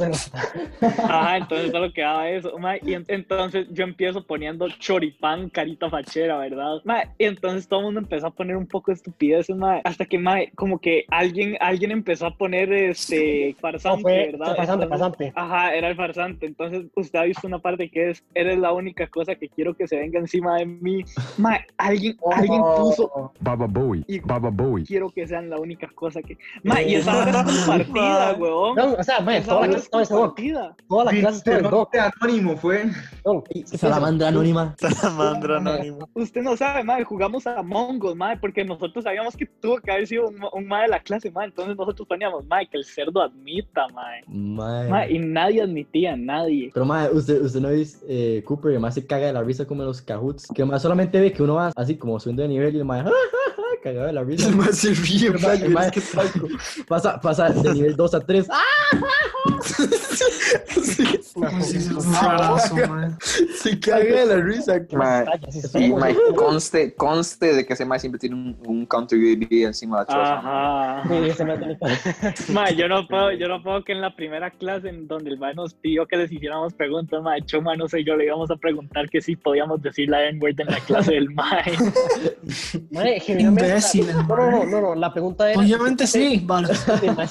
Ajá, entonces solo quedaba eso, mae, y en- entonces yo empiezo poniendo choripán, carita fachera, ¿verdad? Mae, y entonces todo el mundo empezó a poner un poco de estupideces, mae, hasta que, mae, como que alguien, alguien empezó a poner, este, No, farsante, fue ¿verdad? Entonces- pasante. Ajá, era el farsante. Entonces, usted ha visto una parte que es, eres la única cosa que quiero que se venga encima de mí. Mae, alguien, alguien puso, Baba Bowie, Y- Baba Bowie. quiero que sean la única cosa que... Mae, y esa hora es compartida, weón. No, o sea, mae, Esa toda la clase. Toda la clase el doc. Este anónimo fue. No, Salamandra anónima. Salamandra anónima. Usted no sabe, mae, jugamos a Among Us, mae, porque nosotros sabíamos que tuvo que haber sido un, un mae de la clase, mae. Entonces nosotros poníamos, mae, que el cerdo admita. Mae. Mae, y nadie admitía, nadie. Pero mae, usted, usted no dice eh, Cooper, y además se caga de la risa como en los cajuts. Que más solamente ve que uno va así como subiendo de nivel y el mae, cagado de la risa. El más se ríe, El mae- el qué psycho. pasa, pasa de nivel 2 a 3. ¡Ah! Mae, sí, mae. Se caga de la risa. Ma, sí, sí, ma, conste, conste de que ese mae siempre tiene un, un counter UAV encima de la choza. ma. Ajá. Sí, ese Mae, yo no puedo, yo no puedo que en la primera clase en donde el mae nos pidió que les hiciéramos preguntas, mae, Choma, no sé, yo le íbamos a preguntar que si podíamos decir la N-word en la clase del. Mae, genuinamente, Imbéciles, No, no, no, no, la pregunta era. Obviamente sí. Sí,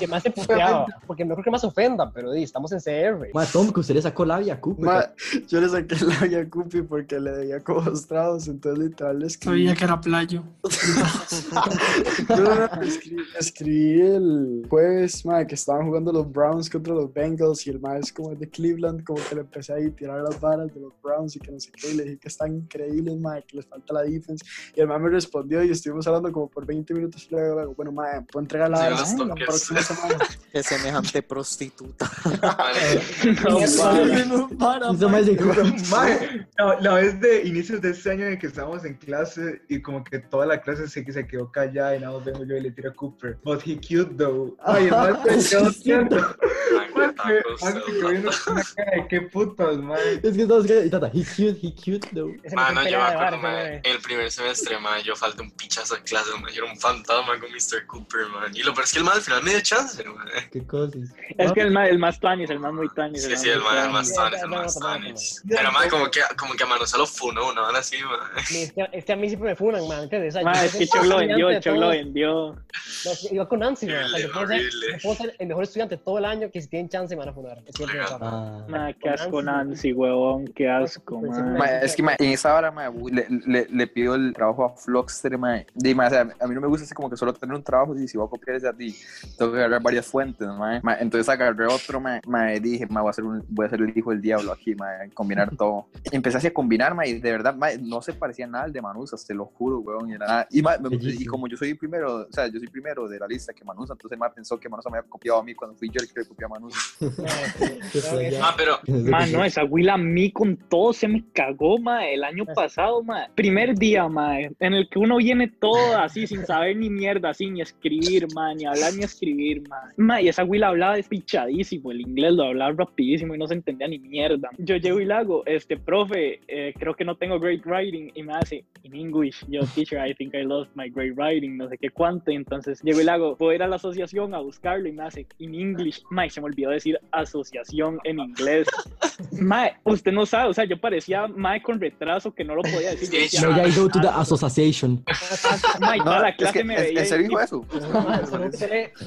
más, se- puteaba, porque no creo que más ofenda, pero di, estamos en CR. Mae, Tom, que usted le sacó labia a. Ma, yo le saqué la labia a Cupi porque le debía como dos tragos, entonces literal le escribí. Sabía que era playo. Yo no, no, escribí, escribí el jueves, ma, que estaban jugando los Browns contra los Bengals y el ma es como de Cleveland, como que le empecé ahí a tirar las varas de los Browns y que no sé qué, y le dije que están increíbles, ma, que les falta la defense. Y el ma me respondió y estuvimos hablando como por 20 minutos y luego, bueno, ma, puedo entregar la Sí, vara la próxima semana. Qué semejante prostituta. No, mae. No más la, la vez de inicios de este año en que estábamos en clase y como que toda la clase se, se quedó callada y nada más vengo yo y le tiro a Cooper. But he cute though. Ay, el de qué putas, mae. Es que estamos que. Tata, he cute, he cute, though. Mano, yo me acuerdo, man, el primer semestre, man, yo falté un pichazo en clase, man, yo era un fantasma con Mr. Cooper, man, y lo peor es que el man al final me dio chance, man. Qué cosas. Es que el mae, el más tuanis, el más muy tuanis. Sí, sí, el man, el más tanis, el más tanis. Pero, man, como que, como que a mano solo funó, una van así, man. mae. Este, este a mí siempre me funan, man. ¿entiendes? O sea, yo es que Chuck lo vendió, de Chuck lo vendió. No, es que Iba con Nancy, man. O sea, yo puedo ser, yo puedo ser el mejor estudiante todo el año que si tienen chance me van a funar. Es siempre me. Ah. Ma, qué asco Nancy, huevón, qué asco, Pues, ma. Ma, es que ma, en esa hora ma, le, le, le pido el trabajo a Flockster, ma. Di, ma, o sea, a mí no me gusta así como que solo tener un trabajo y si voy a copiar ese a ti, tengo que agarrar varias fuentes, ma. Ma, entonces agarré otro, ma, ma, y dije, ma, voy a, hacer un, voy a ser el hijo del diablo aquí, ma, combinar todo. Empecé así a combinar, ma, y de verdad, ma, no se parecía nada al de Manusa, te lo juro, weón, y, era nada. Y, ma, me- y como yo soy primero, o sea, yo soy primero de la lista que Manusa, entonces ma, pensó que Manusa me había copiado a mí cuando fui yo el que le copió a Manusa. Ah, pero Ma, no, esa huila a mí con todo se me cagó, ma, el año pasado, ma. Primer día, ma, en el que uno viene todo así, sin saber ni mierda, así, ni escribir, ma, ni hablar ni escribir, ma. Ma, y esa huila hablaba despichadísimo, el inglés lo hablaba rapidísimo y no se entendía ni mierda. Yo llego y le hago, este, profe, eh, creo que no tengo great writing, y me hace, in English, yo, teacher, I think I lost my great writing, no sé qué cuánto, y entonces llego y le hago, puedo ir a la asociación a buscarlo, y me hace, in English, ma, y se me olvidó decir asociación en inglés. Mae, usted no sabe, o sea, yo parecía Mae con retraso que no lo podía decir. Yo decía, I go to the association? Mae, toda la es clase que, me ¿en- veía. ¿En serio dijo eso?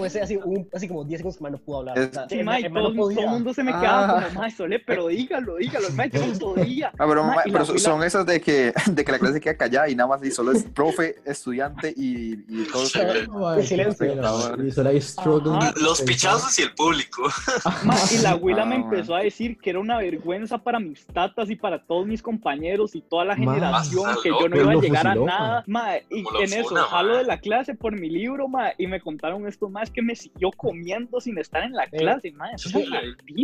Ser así, así como 10 segundos que no pudo hablar. Es- O sea, Sí, mae, todo, el mundo se me quedaba Mae, Sole, pero dígalo, dígalo, Mae, yo no podía. Ah, pero, Ma, ma- pero la son- son esas de que, de que la clase queda callada y nada más y solo es profe, estudiante y, y todo eso. El silencio. Y solo hay struggling. Ajá. los pichazos y el público. Mae, y la abuela me Ah, empezó a decir que era una vergüenza para mis tatas y para todos mis compañeros y toda la Ma. generación que yo no iba a llegar a nada. Mae, y en eso funa, jalo ma. de la clase por mi libro, mae, y me contaron esto más que me siguió comiendo sin estar en la Sí. clase. Eso es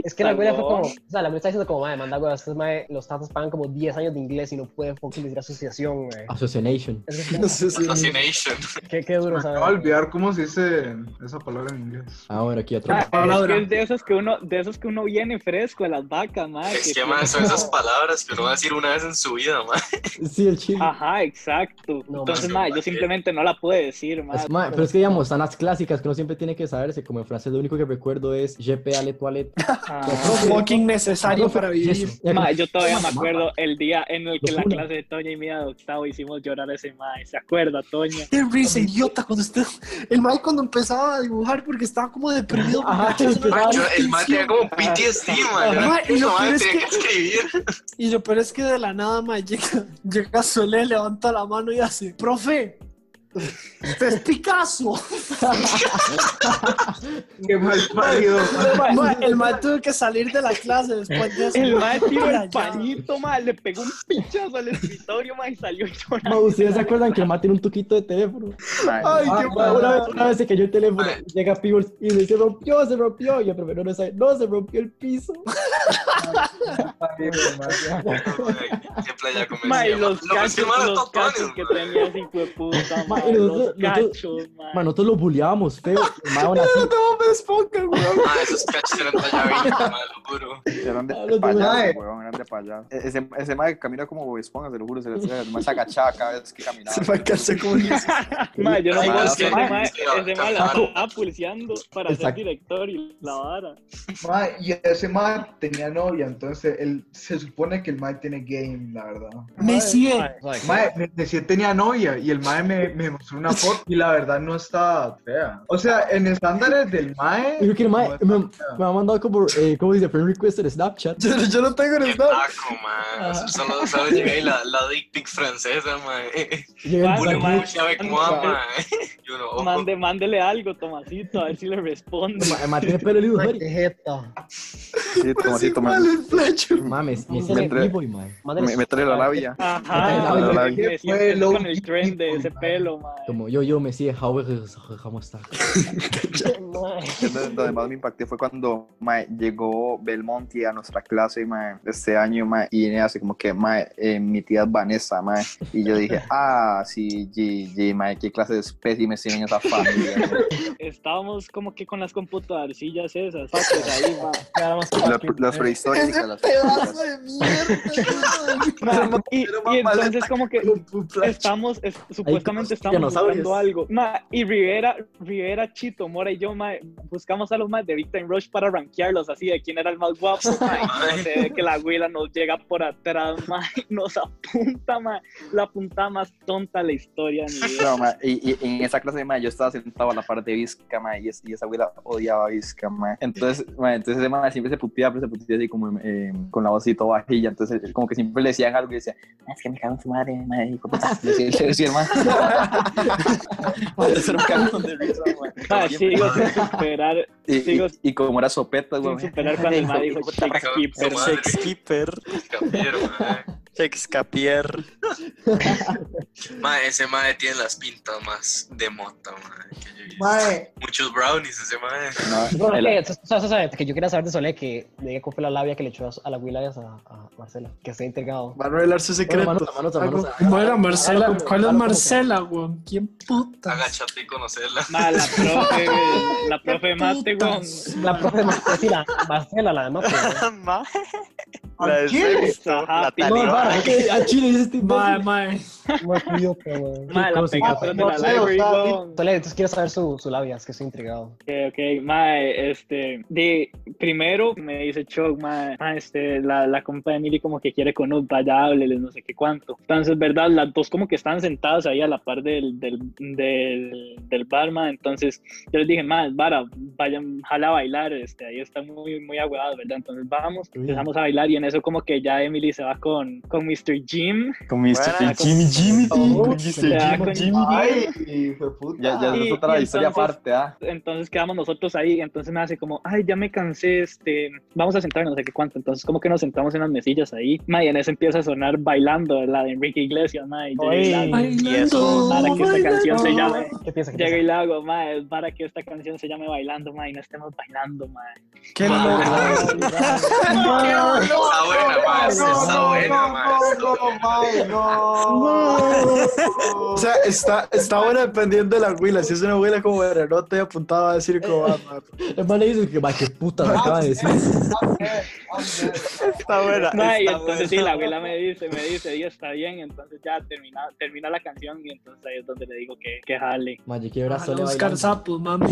Es que la abuela fue como, o sea, la abuela está diciendo como, madre, manda güey, estos los tatas pagan como 10 años de inglés y no pueden fucking decir asociación, güey. Association. Es es Assassination. qué, qué duro, Me ¿sabes? acabo de olvidar cómo se dice esa palabra en inglés. Ahora aquí otro. Ah, es palabra. que es de esos que uno, de esos que uno viene fresco de las vacas, mae. Es que, man, son esas palabras que uno va a decir una vez en su vida, man. Sí, el chile. Ajá, exacto. No, Entonces, no, yo simplemente no la pude decir, mae. Es- ma, pero es que digamos, están las clásicas que uno siempre tiene que saberse. Como en francés, lo único que recuerdo es Je peux aller toilette. Ah. Fucking necesario para vivir. Eso. Mae, yo todavía me Ma- acuerdo el día en el que la clase de Toña y mía de octavo hicimos llorar a ese mae. ¿Se acuerda, Toña? Qué risa, idiota, cuando usted... El Mike cuando empezaba a dibujar porque estaba como deprimido. Ajá, empezaba- Yo- el man tenía como PTSD, Ajá, y lo peor es que escribir. Y lo peor es que de la nada, ma, llega, llega Solé, levanta la mano y hace, profe, es Picasso. Qué mal parido. Ma, el ma tuvo que salir de la clase después de eso. El mae tiró el allá. pañito, mae, le pegó un pinchazo al escritorio, mae, y salió Ma, llorando. ¿Ustedes se acuerdan que el ma tiene un tuquito de teléfono? Ay, Ah, qué ma, una, vez, mal. una vez se cayó el teléfono, Ay. llega Peebles y dice, se rompió, se rompió. Y el profesor no sabe, no, se rompió el piso. Los Lo que los cachos tenía hijo de puta, Ma, mae, y los nosotros- nosotros- cachos, mae. Ma, nosotros lo bulleábamos feo. Ma aún así, me. Ah, esos cachos eran talla 20, man, lo juro. eran de Ah, payaso, weón, eran de payaso. E- Ese, ese mae camina como Bob Esponja, se lo juro, se le se me agachaba cada vez que caminaba. Se va a cansar como un Mae, yo no puedo es ese que- mae, ese mae la estaba pulseando para ser director y la vara. Ma, y ese man tenía novia, entonces él se supone que el man tiene game, la verdad. Me sigue. Mae, me decía tenía novia y el mae me, me mostró una foto y la verdad no está fea. O sea, en estándares del mae. yo que el ma no me, me ha mandado como, eh, ¿cómo dice? Friend request en Snapchat. Yo, yo no tengo Qué el snap. taco, man. Solo, solo llegué ahí la, la dick pic francesa, man. Llega el man. man. Mande, mándele algo, Tomasito, a ver si le responde. ma tiene pelo lindo, qué jeta. Sí, Tomasito, el flecho. Mames, me sale trae- man. Mándale me, trae la labia. Ajá, me ay, siempre fue low con el trend de ese pelo, mae. Como yo, yo me sigue, how ¿cómo está? Entonces, Donde más me impacté fue cuando mae, llegó Belmonte a nuestra clase mae, este año mae, y viene así como que mae, eh, mi tía es Vanessa mae, y yo dije ah sí G, G, mae, qué clase de espécimes tienen esa familia. Estábamos como que con las computadorcillas esas, fuckers ahí, mae. Las, prehistóricas Ese las pedazo de mierda. y, y entonces como que estamos, es- supuestamente estamos dinosaurios. buscando algo. Ma, y Rivera, Rivera, Chito, Mora y yo, ma, buscamos a los más de Victor Rush para rankearlos así de quién era el más guapo. Ma, y no sé, que la güila nos llega por atrás, ma, y nos apunta, ma, la puntada más tonta de la historia. de. No, ma, y, y en esa clase, ma, yo estaba sentado a la par de Vizca, ma, y, es- y esa abuela odiaba a Vizca, ma. Entonces, ma, entonces ese ma siempre se puteaba, pero se puteaba así como eh, con la vocito bajilla. Entonces, como que siempre le decían algo y decía, "Ah, es que me cago en su madre, ma, hijo de puta". Man. Entonces era un cagón de risa. Ma, Siempre- sigo sin superar, y, y- sigo y como era sopeta, güey. sin superar cuando el ma dijo puta, me cago en Shakespeare. mae. Ese mae tiene las pintas más de mota, mae. que yo he visto. Mae, Muchos brownies ese mae. No, el- eso- eso- que yo quería saber de Solé que cuál fue la labia que le echó a, la Willa a, a Marcela, que está intrigado. Va a revelar su secreto. Bueno, manos a manos, a manos. Bueno, Marcela, ¿cuál es Marcela, weón? ¿Quién puta? Agáchate y conocerla. Ma, la profe, la profe mate, weón. La profe Marcela, sí, la Marcela, la de Mate. ¿no? Ma- ¿a La de quién? sexto, la ¿Qué? A Chile dice este Mae, imbécil. mae. no es idiota, weón. Ma, la atrás de la library. Solé, entonces quiero saber su, su labia, es que estoy intrigado. Ok, ok, mae, este, de, primero me dice Choc, mae, mae, este, la, la compa de Emily como que quiere con un vaya, hábleles, no sé qué cuánto. Entonces, verdad, las dos como que están sentadas ahí a la par del, del, del, del bar, mae, entonces yo les dije, mae, vara, vayan, jala a bailar, este, ahí está muy, muy aguado, ¿verdad? Entonces vamos, empezamos a bailar y en eso como que ya Emily se va con, con Mr. Jim, Con Mr. Buena. Jimmy Jimmy. Con Jimmy Ay, hijo de puta. Ya, ya Y- es otra y historia entonces- aparte, ¿ah? entonces quedamos nosotros ahí, entonces me hace como, ay, ya me cansé, este, vamos a sentarnos, no sé qué cuánto, entonces como que nos sentamos en las mesillas ahí, ma, y en eso empieza a sonar bailando, la de Enrique Iglesias, ma, y llega y la- Y eso. para que esta canción se llame, ¿Qué piensa? ¿Qué llega piensa? y la hago, ma, es para que esta canción se llame bailando, ma, y no estemos bailando, ma. Qué Ma, loco. Está buena, mae. Está buena, mae. Está buena. O sea, está, está buena dependiendo de la huila. Si es una huila como de renota y apuntada, va a decir como. ah, ma, El man le dice que, va, qué puta me acaba de decir. Está buena. Ma, y entonces sí, la abuela me dice, me dice, y está bien, entonces ya termina, termina la canción y entonces ahí es donde le digo que, que jale. Mae, yo quiero ver a Ojalá Sole buscar sapos, mami.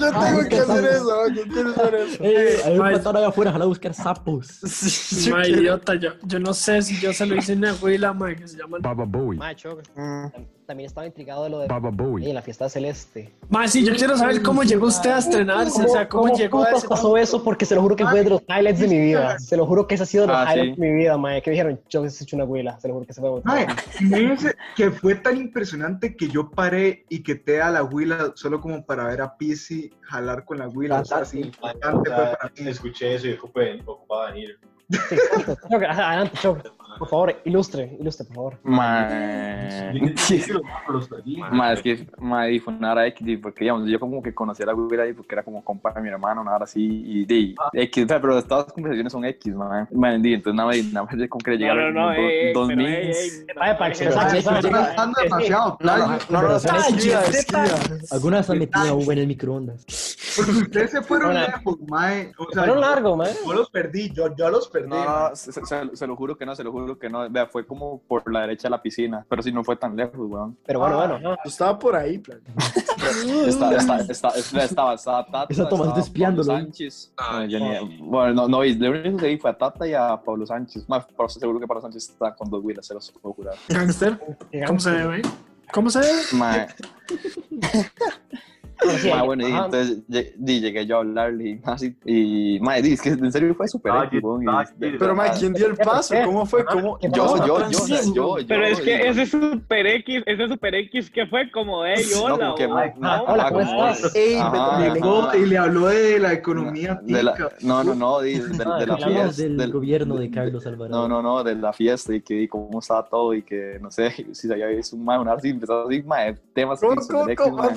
Yo tengo que hacer eso, yo quiero hacer eso. Eh, hay un patón allá afuera, ojalá buscar sapos. Sí, quiero- idiota, yo, yo no sé si yo se lo hice a una abuela, mae, que se llama... Baba Bowie. Macho, Mm. También estaba intrigado de lo de Baba Bowie. en la fiesta celeste. Mae, sí, yo quiero saber cómo llegó usted a estrenarse, o sea, cómo llegó a ese... pasó eso? Porque se lo juro que fue de los highlights de mi vida. Se lo juro que ese ha sido de los Ah, sí. highlights de mi vida, mae. Que dijeron, yo he hecho una abuela. Se lo juro que se fue. Mae, que fue tan impresionante que yo paré y que te a la huila solo como para ver a Pisi jalar con la huila. O sea, así importante fue para mí. Escuché eso y ocupé, ocupaba venir. Sí, adelante, Choc. Por favor, ilustre, ilustre, por favor. Ma, perdí. ma, es que ma, fue una hora X, porque digamos, yo como que conocí a la güera ahí porque era como compa de mi hermano, una hora así, y di, X, o sea, pero todas las conversaciones son X, ma, ma, di, entonces nada más, nada más de como que llegaron no, no, dos, mins. ey, Vaya, para que se sí, sí, demasiado No, no, no, no, Pero esquiva, sí, esquiva. ¿Alguna vez han metido una uva en el microondas? Porque ustedes se fueron lejos, mae. O sea, Fueron yo- largo, mae. yo los perdí, yo, yo los perdí. No, se- se lo juro que no, se lo juro que no. Vea, fue como por la derecha de la piscina, pero sí no fue tan lejos, weón. Pero bueno, bueno. Yo estaba por ahí, plan. Estaba, estaba, estaba, estaba, estaba Tata, Esa Tomás estaba espiándolo. Pablo Sánchez. Ah, No, yo ni- bueno, no, no, lo único que vi fue a Tata y a Pablo Sánchez. Más, pero seguro que Pablo Sánchez está con dos huilas, se los puedo jurar. Gangster, ¿cómo se ve, ¿Cómo se ve? Sí, mae, ahí- bueno, y ajá. entonces di, llegué yo a hablarle y así. Y, mae, di, es que en serio fue súper Ah, yo- y- ah, Pero, mae, ¿quién dio el paso? ¿Cómo fue? ¿Cómo? ¿Qué Yo, yo, yo, yo, yo. Pero es que yo- ese super X, ese super X que fue como, hey, No, hola, como que, Ah, no, hola, ah, ¿cómo estás? Ey, Ajá, me- Llegó ajá. y le habló de la economía de la- no, no, no, di, de, de la fiesta. del del- gobierno de Carlos Alvarado. No, no, no, de la fiesta y que y cómo estaba todo y que no sé si se había visto un mae, una así, empezó así, mae, temas ¿Cómo, cómo, cómo? X, Ah,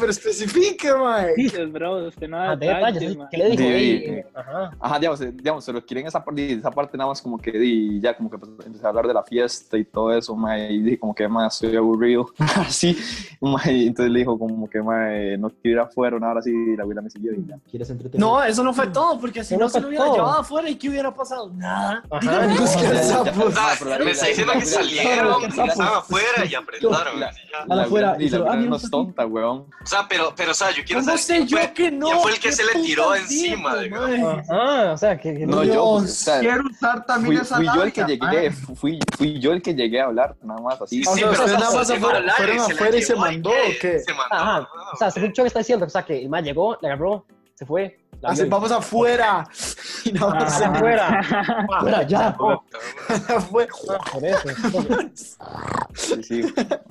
especifique, mae. Pues, bro, usted no da Ah, de detalles, detalles, ¿sí? ¿Qué le dijo? Sí, sí. Ajá. Ajá, digamos, eh, digamos, se lo quieren esa parte, esa parte nada más como que di, ya como que pues, empecé a hablar de la fiesta y todo eso, mae, y dije como que más estoy aburrido, así, mae, entonces le dijo como que mae, no quiero ir afuera, una hora así, y la abuela me siguió y ya. ¿Quieres entretener? No, eso no fue todo, porque si no, no se lo hubiera todo. llevado afuera y ¿qué hubiera pasado? Nada. Ajá. Dígame, No, es que ya, ya, esa- ya. O sea, Ah, pero la- me está diciendo que salieron, que estaban afuera y apretaron. La- así ya. A la la afuera, y se la lo- ah, abuela mira, no es está aquí. tonta, weón. O sea, pero, pero, o sea, yo quiero ¿Cómo saber sé yo fue, que no? fue el que ¿Qué se le tiró encima, digamos. Ajá, o sea, que... que No, yo, o sea, Quiero usar también fui, esa fui yo el que llegué, fui, fui yo el que llegué a hablar, nada más así. Sí, O sí, sea, pero o sea, nada más se fueron se afuera y se mandó. ¿o qué? Se mandó. Ajá. ah, O sea, según Choque está diciendo, o sea, que el man llegó, le agarró, se fue. Así, y- vamos afuera. Y nada Ah, se afuera. Fuera, ya. Ah, por eso. Sí, sí.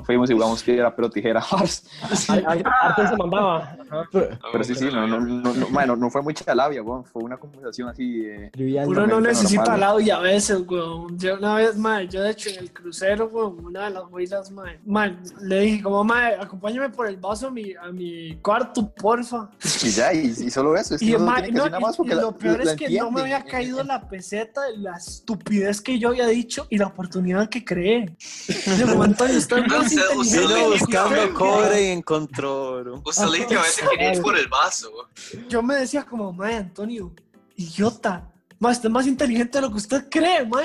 Fuimos y jugamos que era pero tijera. Arten se mandaba. Pero sí, sí, no, no, no, no, bueno, no fue mucha labia, weón. Fue una conversación así. eh. Uno no necesita normal. labia a veces, weón. Yo una vez, mae, yo de hecho en el crucero, weón, una de las huilas, mae, le dije como, mae, acompáñame por el vaso a mi, a mi cuarto, porfa. Y ya, y, y solo eso. Es que Y, que no, más y- la- lo peor la es que no me había caído la peseta de la estupidez que yo había dicho y la oportunidad que creé. De momento yo le que buscando cobre y encontró oro. Usted legítimamente quería ir por el vaso. Yo me decía como, mae, Antonio, idiota. Más, usted es más inteligente de lo que usted cree, mae.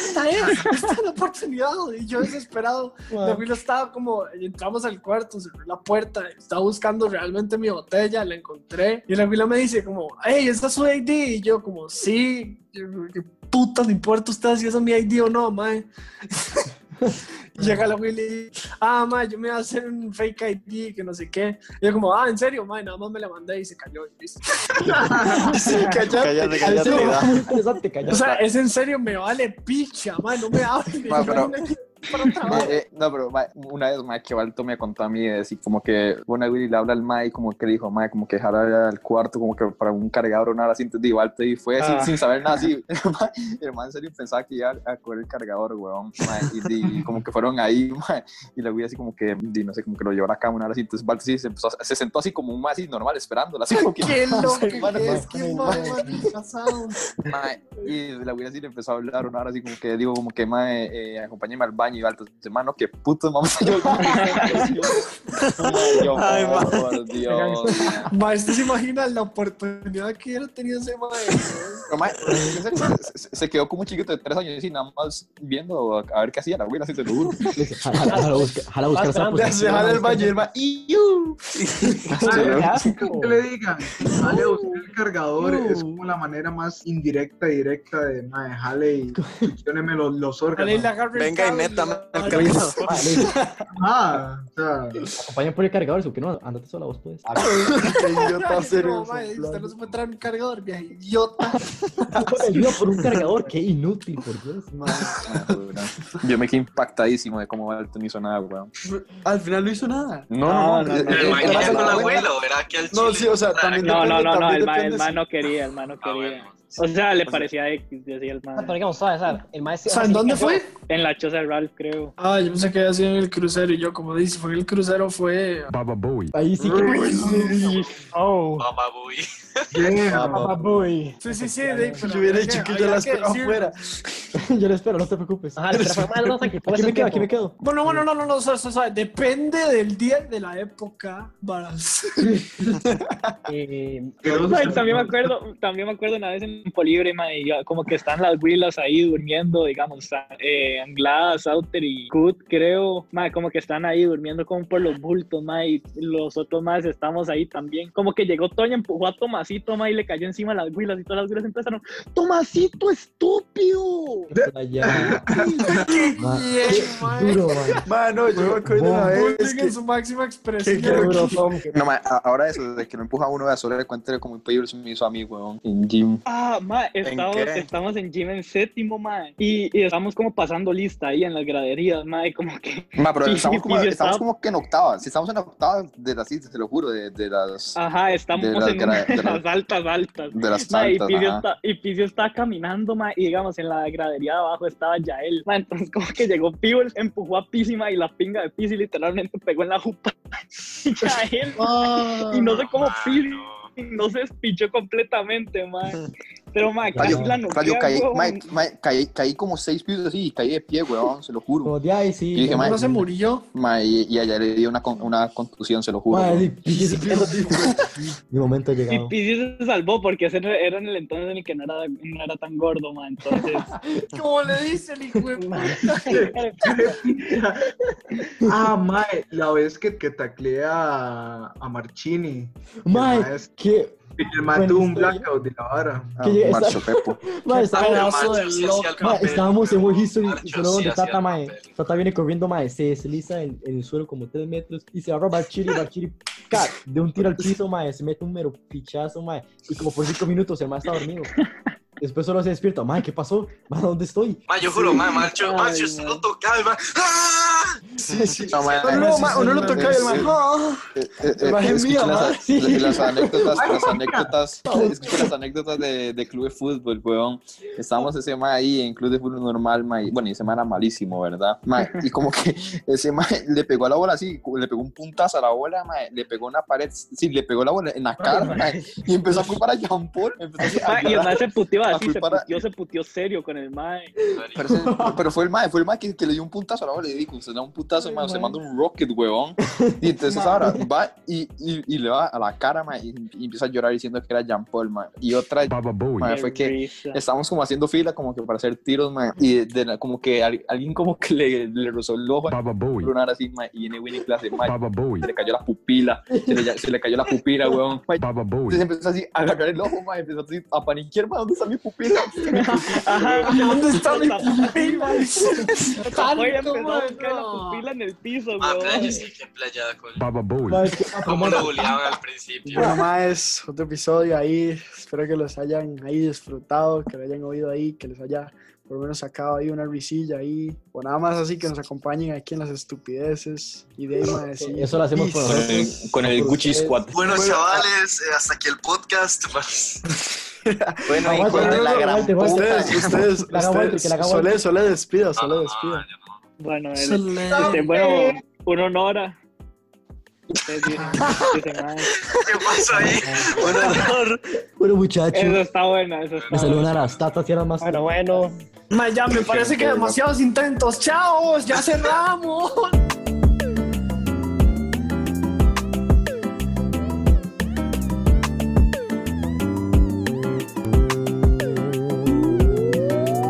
Esta es, esta es la oportunidad. Y yo desesperado, la abuela estaba como, entramos al cuarto, cerré la puerta, estaba buscando realmente mi botella, la encontré. Y la abuela me dice como, hey, ¿esta es su ID? Y yo como, sí. ¿Qué puta le importa a usted si esa es mi ID o no, mae? Llega la Willy ah, ma, yo me voy a hacer un fake ID, que no sé qué. Y yo como, ah, ¿en serio? Ma, nada más me la mandé y se cayó. Sí, cállate. Cállate, cállate. O sea, es en serio, me vale picha, ma, no me hables. Ma, pero- Ma, trabajar. eh, no, pero ma, una vez, ma, que Balto me contó a mí, decir, como que una Willy le habla al Mae, como que dijo, Mae, como que dejara al cuarto, como que para un cargador o nada así, entonces Balto y fue sin, Ah. sin saber nada así. Ma, y el man en serio pensaba que iba a coger el cargador, weón, ma, y, y como que fueron ahí, ma, y la Willy así como que, di, no sé, como que lo llevó a la cama una hora así, entonces Balto sí se, empezó se sentó así como un más así normal, esperándola, así como que... Qué loco Ma, que es, ma. Mae, y la güey así le empezó a hablar una hora así como que digo como que mae, eh, acompáñame al baño y alto hermano que puto mamá yo yo Ay, por Dios Ma, usted se imagina la oportunidad que hubiera tenido ese mae. Pero, mae, se, se- se quedó como un chiquito de tres años y nada más viendo a ver qué hacía la güey así te lo juro Jala, jala, jala, busca- jala buscar sapos. Le dejar el baño y. Ay, que le digan, sale a buscar el cargador, es como la manera más indirecta y directa de mae, jale y los, los órganos. Venga y cable lo- el cargador. Ah, Ah, o sea, Acompañan por el cargador, ¿o qué no? Andate sola vos, pues. Qué idiota hacer No, eso. mae, usted no se puede traer un cargador, vieja idiota. Ayuda por un cargador, qué inútil, por Dios. yo me quedé impactadísimo de cómo Alto no hizo nada weón Al final no hizo nada. no no no, No, no, no, Pero el man con la la abuela o era que al No, sí, o sea, también No, no, no, el man, el no quería, el man no Ah, quería. O sea, le parecía X, decía el Ah. Pero digamos, ¿sabes? El maestro. O sea, ¿en dónde fue? En la choza de Ralph, creo. Ah, yo pensé que había sido en el crucero y yo, como dice, fue en el crucero, fue. Ahí sí que. Oh. Baba yeah. Baba Booey. Sí, sí, sí. pero Yo hubiera dicho que yo la decirlo. afuera. Yo lo espero, no te preocupes. Ajá, tranqui, Aquí me quedo, aquí me quedo. Bueno, bueno, no, no, no, depende del día y de la época, varas. Eh, también me acuerdo, también me acuerdo una vez en Polibre, man, y yo- como que están las huilas ahí durmiendo, digamos, están, eh, Anglada, Sauter y Kut, creo, man, como que están ahí durmiendo como por los bultos, man, y los otros más estamos ahí también. Como que llegó Toña, empujó a Tomasito, man, y le cayó encima las huilas y todas las huilas empezaron, ¡Tomasito, estúpido! Allá. ¡Qué Ma, bien, duro, yo me acuerdo una vez Bullying en que su máxima que expresión. duro, que- que- no, ma, a- ahora eso de que lo empuja a uno de solo le cuente como un payo se me hizo a mí weón en gym Ah, Ah, ma, estamos, qué? estamos en gym en séptimo, ma, y, y estamos como pasando lista ahí en las graderías, ma, y como que... Ma, pero Sí, estamos, como, estamos estaba- como que en octavas. Si estamos en octavas de las, sí, te lo juro, de, de las, Ajá, estamos De las en de las altas, altas. de las Ma, y altas, Pidio ajá. está, y está caminando, ma, y digamos, en la gradería de abajo estaba Yael. Ma, entonces como que llegó Pio, empujó a Písima y la pinga de Pisi literalmente pegó en la jupa Yael. y no sé cómo Pisi no se despichó completamente, ma. Pero, Rayo, la rayo, noquea, caí, caí, caí como seis pisos así y caí de pie, weón, se lo juro. Como de ahí, sí. Y dije, mae, No se murió. Ma, y, y allá le dio una, una contusión, se lo juro. Mae, weón. sí, sí, sí, sí. Mi momento ha Y llegado. Pisi se salvó porque ese era en el entonces en el que no era, no era tan gordo, ma. Entonces, ¿Cómo le dice el hijo de puta? Ah, mae, la vez que, que tacleé a, a Marchini. Es- que. El mae tuvo un blackout de la vara. Ah, que Marcho Pepo. Mae, mae, papel, estábamos en. World History y solo donde Tata, mae. Tata viene corriendo, mae, se desliza en, en el suelo como 3 metros y se agarra a Barchiri, Barchiri, cat, de un tiro al piso, mae, se mete un mero pichazo, mae, y como por 5 minutos el mae está dormido. Después solo se despierta, mae, ¿qué pasó? Mae, ¿dónde estoy? Ma, yo juro, ma, Marcho, Ay, Marcho, ma. usted lo tocaba y va. ¡Ah! No, mae, No, no, ma, uno lo sí, toca y el man. sí. ¡ah! Eh, eh, eh, Imagen escuché mía, las, ma. Sí. las anécdotas, las anécdotas, las anécdotas de, de club de fútbol, weón. Estábamos ese ma ahí en club de fútbol normal, ma, y, bueno, ese ma era malísimo, ¿verdad? Ma, y como que ese ma le pegó a la bola así, le pegó un puntazo a la bola, ma, le pegó una pared, sí, le pegó la bola en la cara, ma, y empezó a culpar a Jean Paul, empezó a Ma, y el mae se puteó a así, se a- puteó, se puteó serio con el mae. Pero, pero fue el mae, fue el mae que, que le dio un puntazo a la bola y le dijo, usted da un puntazo, mae, usted manda un rocket, huevón. Y entonces ahora va y, y, y le va a la cara, y, y empieza a llorar diciendo que era Jean Paul, mae. Y otra, fue que risa. estábamos como haciendo fila como que para hacer tiros, mae, y de, de la- como que al- alguien como que le, le rozó el ojo a Brunar así, mae, y viene Winnie clase, se le cayó la pupila, se le, se le cayó la pupila, huevón. Entonces empezó así a agarrar el ojo, mae, empezó así a paniquear, ¿dónde está mi pupila? Ajá, ¿Dónde está mi pupila? Tanto, en el piso, Ma, weón. playa, sí, qué playada con. Es que- Cómo lo bulleaban al principio. Bueno, más otro episodio ahí. Espero que los hayan ahí disfrutado, que lo hayan oído ahí, que les haya por lo menos sacado ahí una risilla ahí. O nada más así que nos acompañen aquí en las estupideces. Y de ahí, sí. Eso lo hacemos Con el, con Gucci ustedes. Squad. Bueno, Bueno, chavales, eh, hasta aquí el podcast. Bueno, la gran. Ustedes, ustedes, ustedes. haga Sole. Sole despida, Sole no, despida. Bueno, el- este, bueno, un honor a... ¿Qué pasó ahí? Un honor. Bueno, muchachos, Eso está bueno, eso está me saludan bueno. a las tatas y a las más. Bueno, bueno. Ma, ya me parece que demasiados intentos. ¡Chao! ¡Ya cerramos!